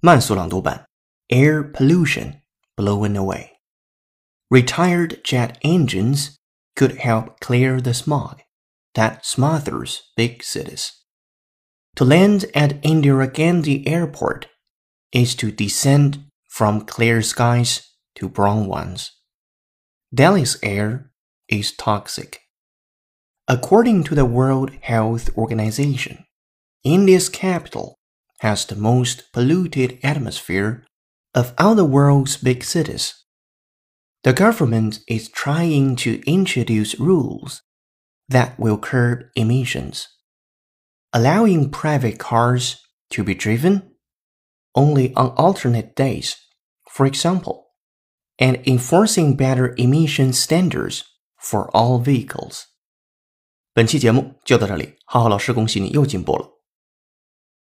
慢速朗读版：Air pollution blown away. Retired jet engines could help clear the smog that smothers big cities. To land at Indira Gandhi Airport is to descend from clear skies to brown ones. Delhi's air is toxic. According to the World Health Organization, India's capital has the most polluted atmosphere of all the world's big cities. The government is trying to introduce rules that will curb emissions, allowing private cars to be driven only on alternate days, for example, and enforcing better emission standards for all vehicles. 本期节目就到这里，浩浩老师恭喜你又进步了。